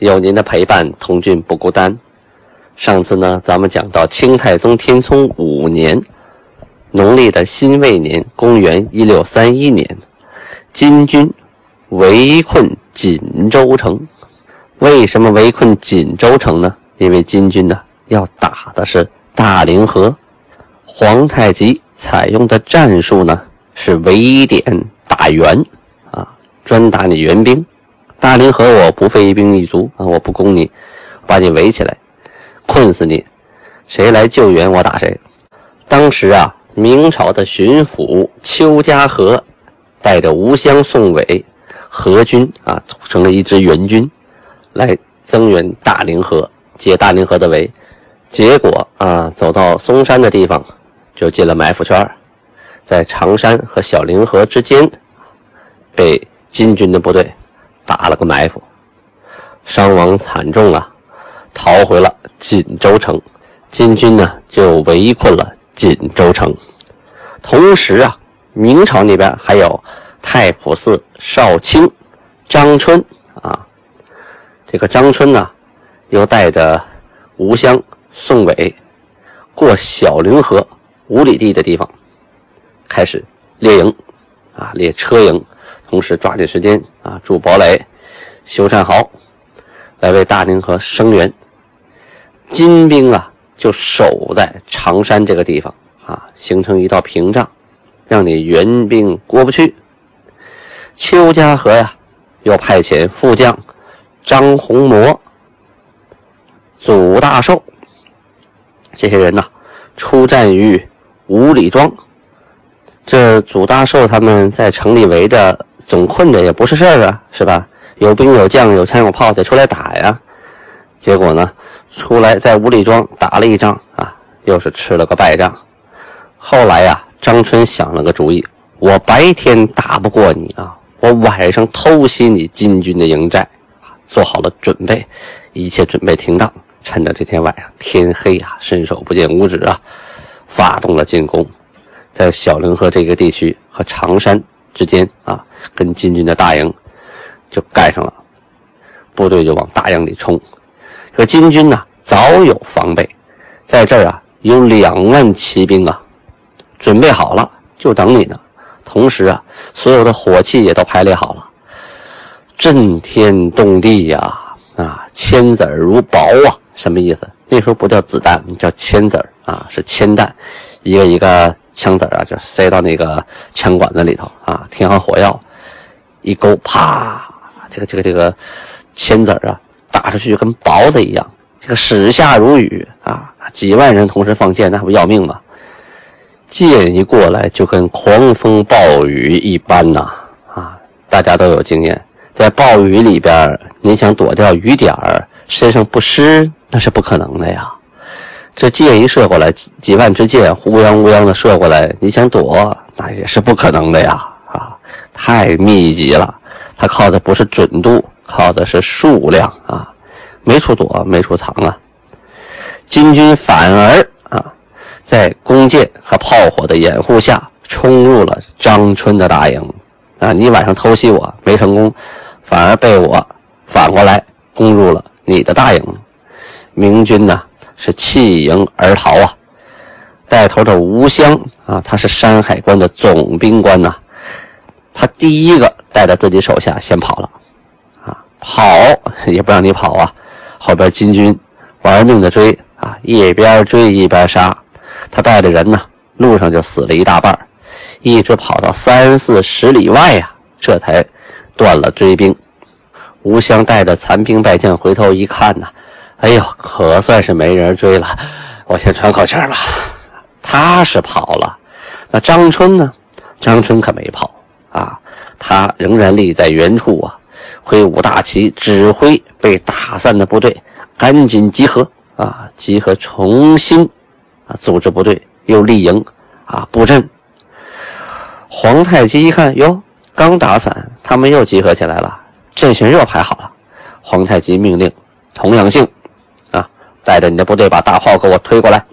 有您的陪伴，童俊不孤单。上次呢，咱们讲到清太宗天聪五年，农历的辛未年，公元一六三一年，金军围困锦州城。为什么围困锦州城呢？因为金军呢要打的是大凌河。皇太极采用的战术呢是围点打援，啊，专打你援兵。大凌河，我不费一兵一卒啊！我不攻你，把你围起来，困死你，谁来救援我打谁。当时啊，明朝的巡抚邱家和带着吴襄、宋伟合军啊，组成了一支援军，来增援大凌河，解大凌河的围。结果啊，走到嵩山的地方，就进了埋伏圈，在长山和小凌河之间，被金军的部队。打了个埋伏，伤亡惨重啊！逃回了锦州城，金军呢就围困了锦州城。同时啊，明朝那边还有太仆寺少卿张春啊，这个张春呢又带着吴襄、宋伟过小凌河五里地的地方，开始列营啊，列车营。同时抓紧时间啊，筑堡垒、修战壕，来为大宁河声援。金兵啊，就守在长山这个地方啊，形成一道屏障，让你援兵过不去。邱家河呀，又派遣副将张洪模、祖大寿这些人呐，出战于五里庄。这祖大寿他们在城里围着。总困着也不是事儿啊，是吧？有兵有将有枪有炮得出来打呀。结果呢，出来在五里庄打了一仗啊，又是吃了个败仗。后来呀，张春想了个主意：我白天打不过你啊，我晚上偷袭你金军的营寨，做好了准备，一切准备停当，趁着这天晚上天黑啊，伸手不见五指啊，发动了进攻，在小凌河这个地区和长山。之间啊，跟金军的大营就盖上了，部队就往大营里冲。可金军呢，早有防备，在这儿啊，有两万骑兵啊，准备好了，就等你呢。同时啊，所有的火器也都排列好了，震天动地呀，啊，千子如雹啊，什么意思？那时候不叫子弹，叫千子啊，是铅弹，一个一个。枪子啊，就塞到那个枪管子里头啊，填好火药，一勾，啪，这个这个这个铅子啊，打出去就跟雹子一样，这个矢下如雨啊，几万人同时放箭，那不要命吗？箭一过来就跟狂风暴雨一般呐，啊，大家都有经验，在暴雨里边，你想躲掉雨点，身上不湿，那是不可能的呀。这箭一射过来，几几万支箭乌泱乌泱的射过来，你想躲那也是不可能的呀！啊，太密集了，它靠的不是准度，靠的是数量啊，没处躲，没处藏啊。金军反而啊，在弓箭和炮火的掩护下，冲入了张春的大营啊！你晚上偷袭我没成功，反而被我反过来攻入了你的大营，明军呢？是弃营而逃啊！带头的吴襄啊，他是山海关的总兵官呐。他第一个带着自己手下先跑了，啊，跑也不让你跑啊！后边金军玩命的追啊，一边追一边杀。他带着人呢，路上就死了一大半，一直跑到三四十里外呀，这才断了追兵。吴襄带着残兵败将回头一看呐。哎呦，可算是没人追了，我先喘口气吧。他是跑了，那张春呢？张春可没跑啊，他仍然立在原处啊。挥舞大旗，指挥被打散的部队赶紧集合啊！集合，重新啊组织部队，又立营啊布阵。皇太极一看，哟，刚打散，他们又集合起来了，阵型又排好了。皇太极命令童养性，带着你的部队把大炮给我推过来，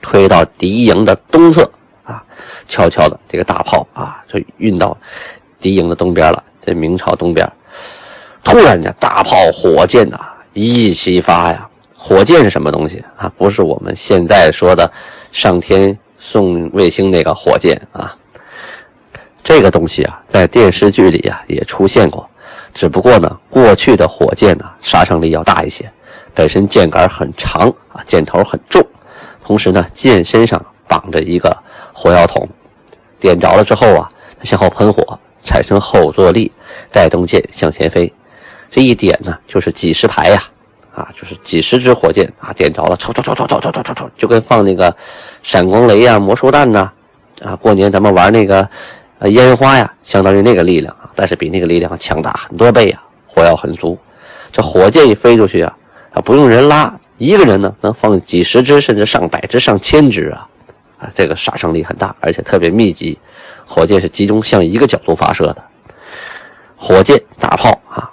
推到敌营的东侧啊，悄悄的这个大炮啊就运到敌营的东边了，在明朝东边。突然间，大炮、火箭呐一齐发呀！火箭是什么东西啊？不是我们现在说的上天送卫星那个火箭啊。这个东西啊，在电视剧里啊也出现过，只不过呢，过去的火箭呢杀伤力要大一些，本身箭杆很长啊，箭头很重，同时呢，箭身上绑着一个火药桶，点着了之后啊，它向后喷火，产生后坐力，带动箭向前飞。这一点呢，就是几十排呀，啊，就是几十支火箭啊，点着了，抽抽抽抽抽抽抽抽，就跟放那个闪光雷呀、魔术弹呐，啊，过年咱们玩那个。呃，烟花呀，相当于那个力量啊，但是比那个力量强大很多倍啊，火药很足。这火箭一飞出去啊，啊，不用人拉，一个人呢能放几十只，甚至上百只、上千只啊，啊，这个杀伤力很大，而且特别密集。火箭是集中向一个角度发射的，火箭、大炮啊，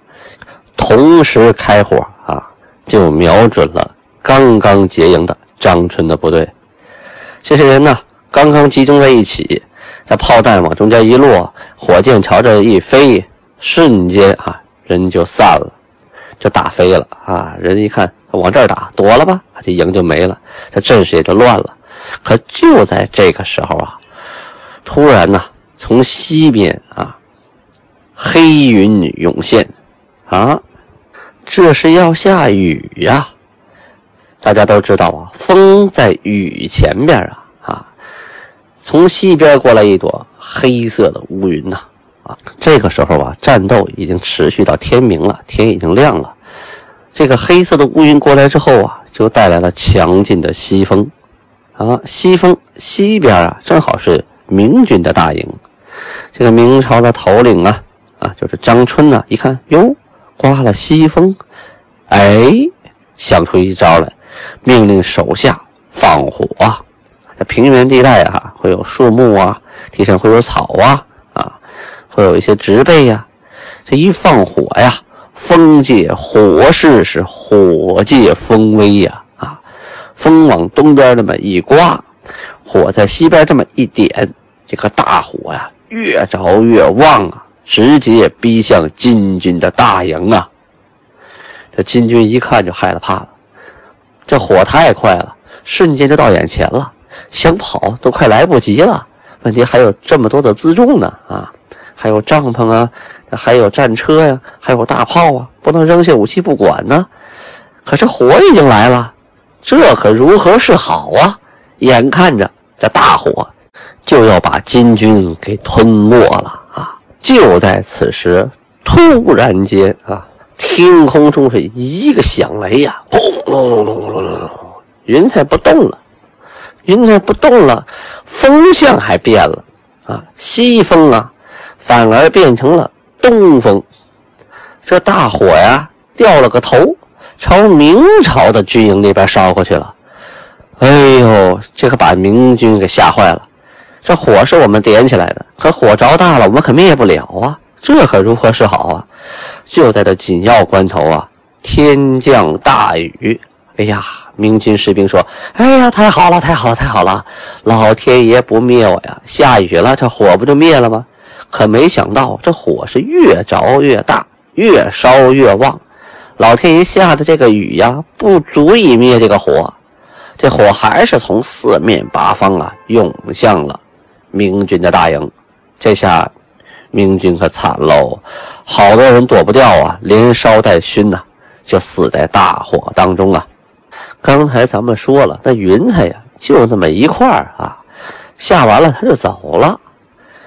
同时开火啊，就瞄准了刚刚结营的张春的部队。这些人呢，刚刚集中在一起。在炮弹往中间一落，火箭朝着一飞，瞬间啊，人就散了，就打飞了啊！人一看往这儿打，躲了吧，这营就没了，这阵势也就乱了。可就在这个时候啊，突然呢，从西边啊，黑云涌现，啊，这是要下雨呀！大家都知道啊，风在雨前边啊啊。从西边过来一朵黑色的乌云呐，这个时候啊，战斗已经持续到天明了，天已经亮了。这个黑色的乌云过来之后啊，就带来了强劲的西风，啊，西风西边啊，正好是明军的大营。这个明朝的头领啊，啊，就是张春呐，一看哟，刮了西风，哎，想出一招来，命令手下放火啊。在平原地带啊，会有树木啊，地上会有草，啊，会有一些植被呀。这一放火呀，风借火势，是火借风威呀，啊，风往东边那么一刮，火在西边这么一点，这个大火呀，越着越旺啊，直接逼向金军的大营啊。这金军一看就害了怕了，这火太快了，瞬间就到眼前了。想跑都快来不及了，问题还有这么多的辎重呢啊，还有帐篷啊，还有战车呀，还有大炮啊，不能扔下武器不管呢。可是火已经来了，这可如何是好啊？眼看着这大火就要把金军给吞没了啊！就在此时，突然间啊，天空中是一个响雷呀，轰隆隆隆隆隆，云彩不动了。云彩不动了，风向还变了啊！西风啊，反而变成了东风。这大火呀，掉了个头，朝明朝的军营那边烧过去了。哎呦，这可把明军给吓坏了。这火是我们点起来的，可火着大了，我们可灭不了啊！这可如何是好啊？就在这紧要关头啊，天降大雨。哎呀！明军士兵说：“哎呀，太好了，太好了，太好了！老天爷不灭我呀！下雨了，这火不就灭了吗？可没想到，这火是越着越大，越烧越旺。老天爷下的这个雨呀，不足以灭这个火，这火还是从四面八方啊涌向了明军的大营。这下明军可惨喽，好多人躲不掉啊，连烧带熏呐，就死在大火当中啊！”刚才咱们说了，那云彩呀，就那么一块啊，下完了他就走了，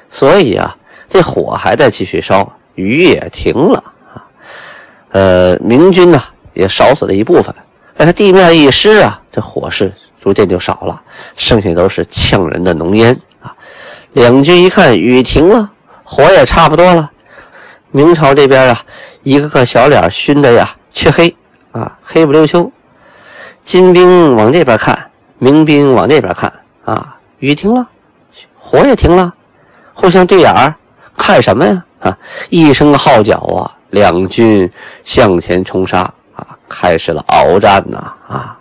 所以啊，这火还在继续烧，雨也停了啊。呃，明军呢也烧死了一部分，但是地面一湿啊，这火势逐渐就少了，剩下都是呛人的浓烟啊。两军一看雨停了，火也差不多了，明朝这边啊，一个个小脸熏的呀，黢黑啊，黑不溜秋。金兵往这边看，明兵往那边看啊，雨停了，火也停了，互相对眼儿，看什么呀？啊，一声号角啊，两军向前冲杀啊，开始了鏖战呐啊，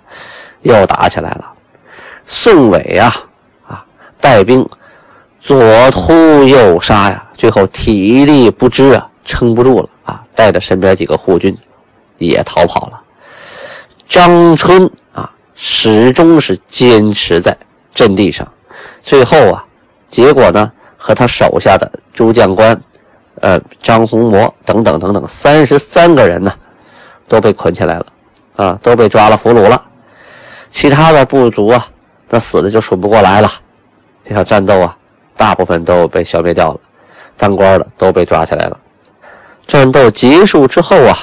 又打起来了。宋伟啊啊，带兵左突右杀呀，最后体力不支啊。撑不住了啊！带着身边几个护军也逃跑了。张春啊，始终是坚持在阵地上。最后啊，结果呢，和他手下的诸将官，呃，张洪模等等等等三十三个人呢，都被捆起来了啊，都被抓了俘虏了。其他的部族啊，那死的就数不过来了。这场战斗啊，大部分都被消灭掉了，当官的都被抓起来了。战斗结束之后啊，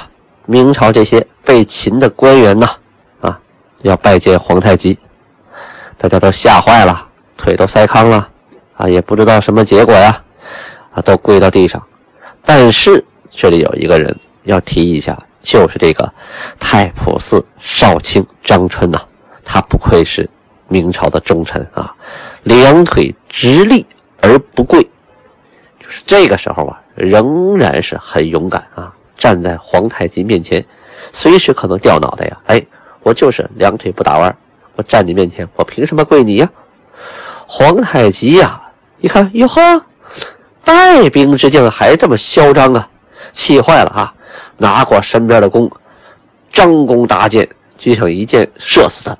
明朝这些被擒的官员呢，啊，要拜见皇太极，大家都吓坏了，腿都塞糠了，啊，也不知道什么结果呀，都跪到地上。但是这里有一个人要提一下，就是这个太仆寺少卿张春呐，他不愧是明朝的忠臣啊，两腿直立而不跪，就是这个时候啊。仍然是很勇敢啊！站在皇太极面前，随时可能掉脑袋呀！哎，我就是两腿不打弯，我站你面前，我凭什么跪你呀？皇太极呀，一看哟呵，带兵之将还这么嚣张啊！气坏了啊！拿过身边的弓，张弓搭箭，举起一箭射死他。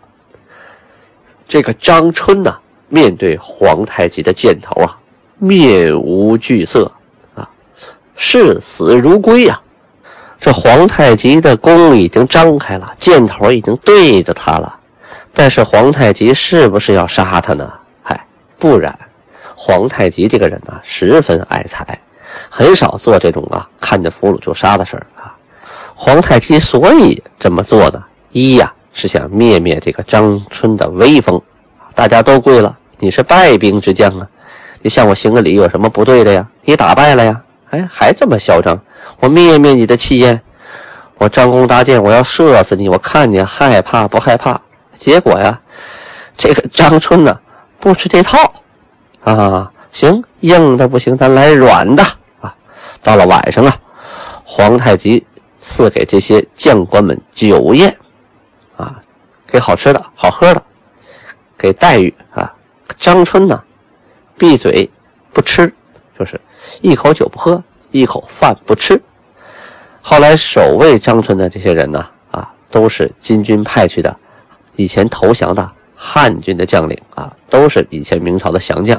这个张春呐，面对皇太极的箭头啊，面无惧色啊。视死如归呀！这皇太极的弓已经张开了，箭头已经对着他了。但是皇太极是不是要杀他呢？嗨，不然。皇太极这个人呢，十分爱财，很少做这种啊看见俘虏就杀的事儿啊。皇太极所以这么做呢，一呀是想灭灭这个张春的威风。大家都跪了，你是败兵之将啊，你向我行个礼有什么不对的呀？你打败了呀。哎，还这么嚣张！我灭灭你的气焰！我张弓搭箭，我要射死你！我看你害怕不害怕？结果呀，这个张春呢，不吃这套啊！行，硬的不行，咱来软的啊！到了晚上啊，皇太极赐给这些将官们酒宴啊，给好吃的好喝的，给待遇啊。张春呢，闭嘴不吃，就是。一口酒不喝，一口饭不吃。后来守卫张春的这些人呢，啊，都是金军派去的，以前投降的汉军的将领啊，都是以前明朝的降将，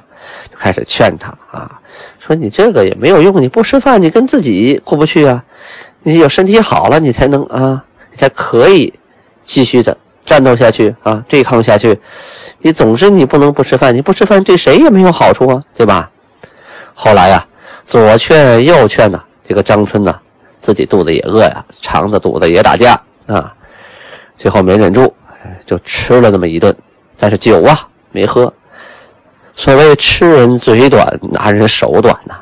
就开始劝他啊，说你这个也没有用，你不吃饭，你跟自己过不去啊，你有身体好了，你才能啊，你才可以继续的战斗下去啊，对抗下去。你总之你不能不吃饭，你不吃饭对谁也没有好处啊，对吧？后来呀。左劝右劝呐，这个张春呐，自己肚子也饿呀，肠子肚子也打架啊，最后没忍住，就吃了那么一顿，但是酒啊没喝。所谓吃人嘴短，拿人手短呐。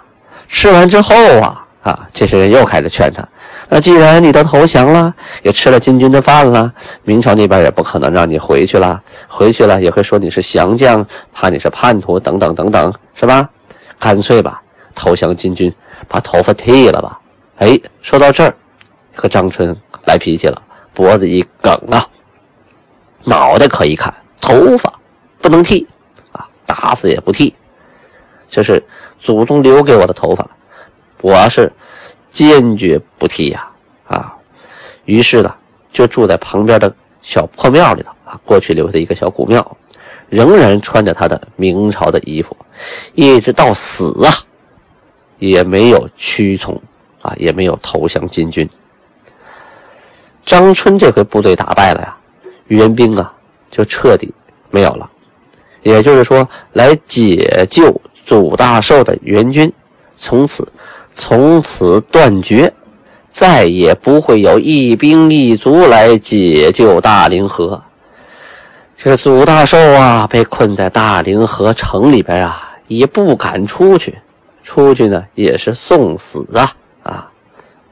吃完之后啊啊，这些人又开始劝他，那既然你都投降了，也吃了金军的饭了，明朝那边也不可能让你回去了，回去了也会说你是降将，怕你是叛徒等等等等，是吧？干脆吧。投降金军，把头发剃了吧。哎，说到这儿，和张春来脾气了，脖子一梗啊，脑袋可以砍，头发不能剃啊，打死也不剃。这是祖宗留给我的头发，我是坚决不剃呀啊。于是呢，就住在旁边的小破庙里头啊，过去留的一个小古庙，仍然穿着他的明朝的衣服，一直到死啊。也没有屈从啊，也没有投降金军。张春这回部队打败了呀，援兵啊就彻底没有了。也就是说，来解救祖大寿的援军，从此从此断绝，再也不会有一兵一卒来解救大凌河。这个祖大寿啊，被困在大凌河城里边啊，也不敢出去。出去呢也是送死啊啊！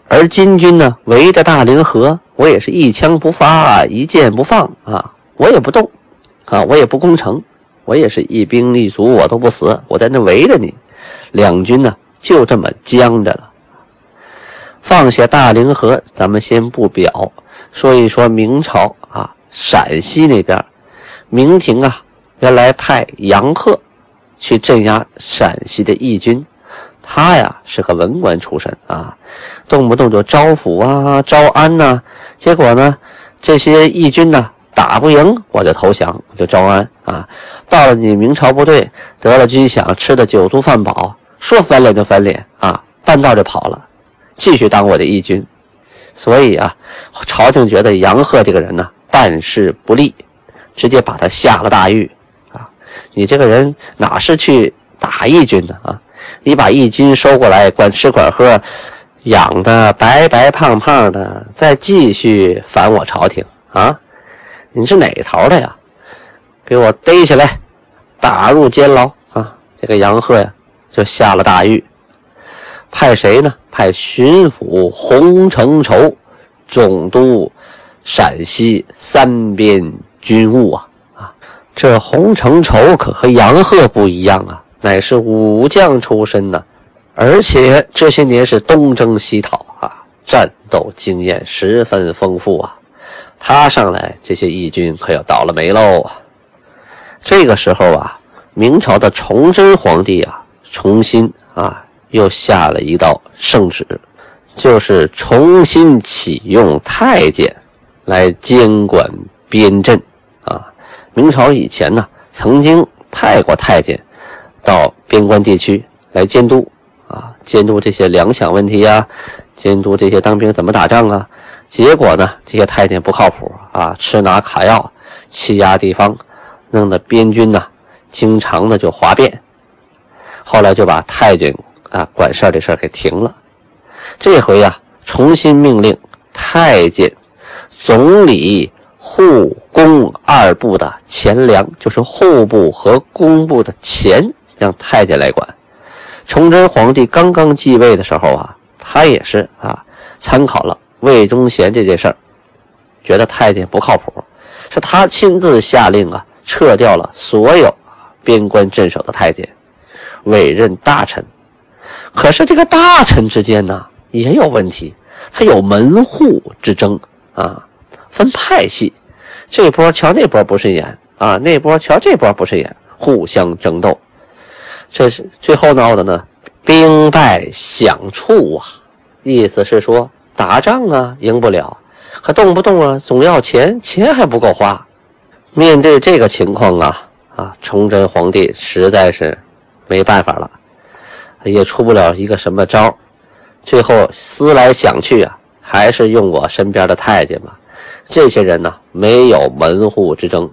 而金军呢，围着大凌河，我也是一枪不发，一箭不放啊，我也不动啊，我也不攻城，我也是一兵一卒，我都不死，我在那围着你。两军呢，就这么僵着了。放下大凌河，咱们先不表，说一说明朝啊，陕西那边，明廷啊，原来派杨鹤去镇压陕西的义军，他呀是个文官出身啊，动不动就招抚啊、招安呐。结果呢，这些义军呢打不赢，我就投降，我就招安啊。到了你明朝部队，得了军饷，吃的酒足饭饱，说翻脸就翻脸啊，半道就跑了。继续当我的义军，所以啊，朝廷觉得杨鹤这个人呢办事不力，直接把他下了大狱啊！你这个人哪是去打义军的啊？你把义军收过来管吃管喝，养的白白胖胖的，再继续反我朝廷啊？你是哪头的呀？给我逮起来，打入监牢啊！这个杨鹤呀就下了大狱。派谁呢？派巡抚洪承畴总督陕西三边军务啊啊！这洪承畴可和杨鹤不一样啊，乃是武将出身呐，而且这些年是东征西讨啊，战斗经验十分丰富啊。他上来，这些义军可要倒了霉喽！这个时候啊，明朝的崇祯皇帝啊，重新啊。又下了一道圣旨，就是重新启用太监来监管边镇啊。明朝以前呢，曾经派过太监到边关地区来监督啊，监督这些粮饷问题呀，监督这些当兵怎么打仗啊。结果呢，这些太监不靠谱啊，吃拿卡要，欺压地方，弄得边军呢经常的就哗变。后来就把太监。啊，管事儿的事儿给停了。这回呀，重新命令太监、总理、户、工二部的钱粮，就是户部和工部的钱，让太监来管。崇祯皇帝刚刚继位的时候啊，他也是啊，参考了魏忠贤这件事儿，觉得太监不靠谱，是他亲自下令啊，撤掉了所有边关镇守的太监，委任大臣。可是这个大臣之间呢也有问题，他有门户之争啊，分派系，这波瞧那波不顺眼啊，那波瞧这波不顺眼，互相争斗，这是最后闹的呢，兵败饷处啊，意思是说打仗啊赢不了，可动不动啊总要钱，钱还不够花。面对这个情况啊啊，崇祯皇帝实在是没办法了。也出不了一个什么招最后思来想去啊，还是用我身边的太监吧。这些人呢，没有门户之争，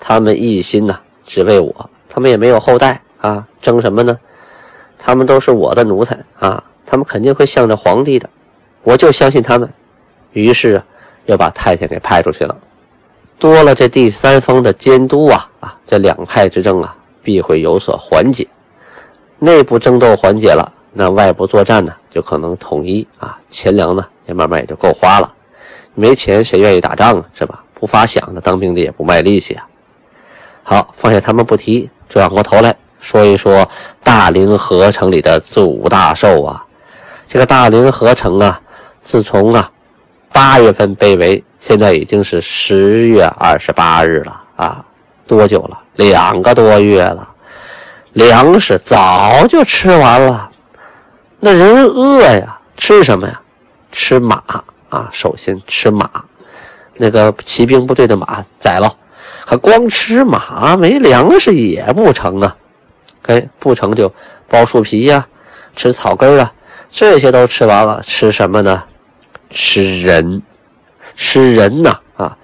他们一心呢，只为我，他们也没有后代啊，争什么呢？他们都是我的奴才啊，他们肯定会向着皇帝的，我就相信他们。于是，又把太监给派出去了，多了这第三方的监督啊啊，这两派之争啊，必会有所缓解。内部争斗缓解了，那外部作战呢就可能统一啊，钱粮呢也慢慢也就够花了。没钱谁愿意打仗啊，是吧？不发饷的当兵的也不卖力气啊。好，放下他们不提，转过头来说一说大凌河城里的祖大寿啊。这个大凌河城啊，自从啊八月份被围，现在已经是十月二十八日了啊，多久了？两个多月了。粮食早就吃完了，那人饿呀，吃什么呀？吃马啊！首先吃马，那个骑兵部队的马宰了，可光吃马没粮食也不成啊！哎，不成就剥树皮呀，吃草根啊，这些都吃完了，吃什么呢？吃人，吃人呐！啊，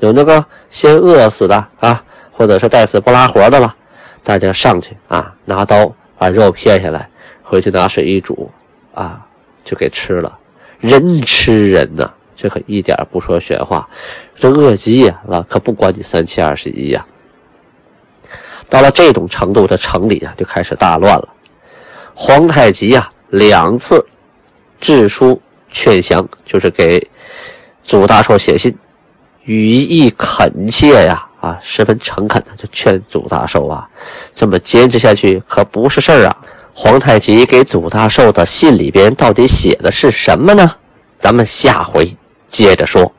有那个先饿死的啊，或者是带死不拉活的了。大家上去啊，拿刀把肉片下来，回去拿水一煮，啊，就给吃了。人吃人呐，这可一点不说玄话。这饿急了，可不管你三七二十一呀。到了这种程度，这城里啊就开始大乱了。皇太极呀两次致书劝降，就是给祖大寿写信，语意恳切呀，啊，十分诚恳的就劝祖大寿啊，这么坚持下去可不是事儿啊。皇太极给祖大寿的信里边到底写的是什么呢？咱们下回接着说。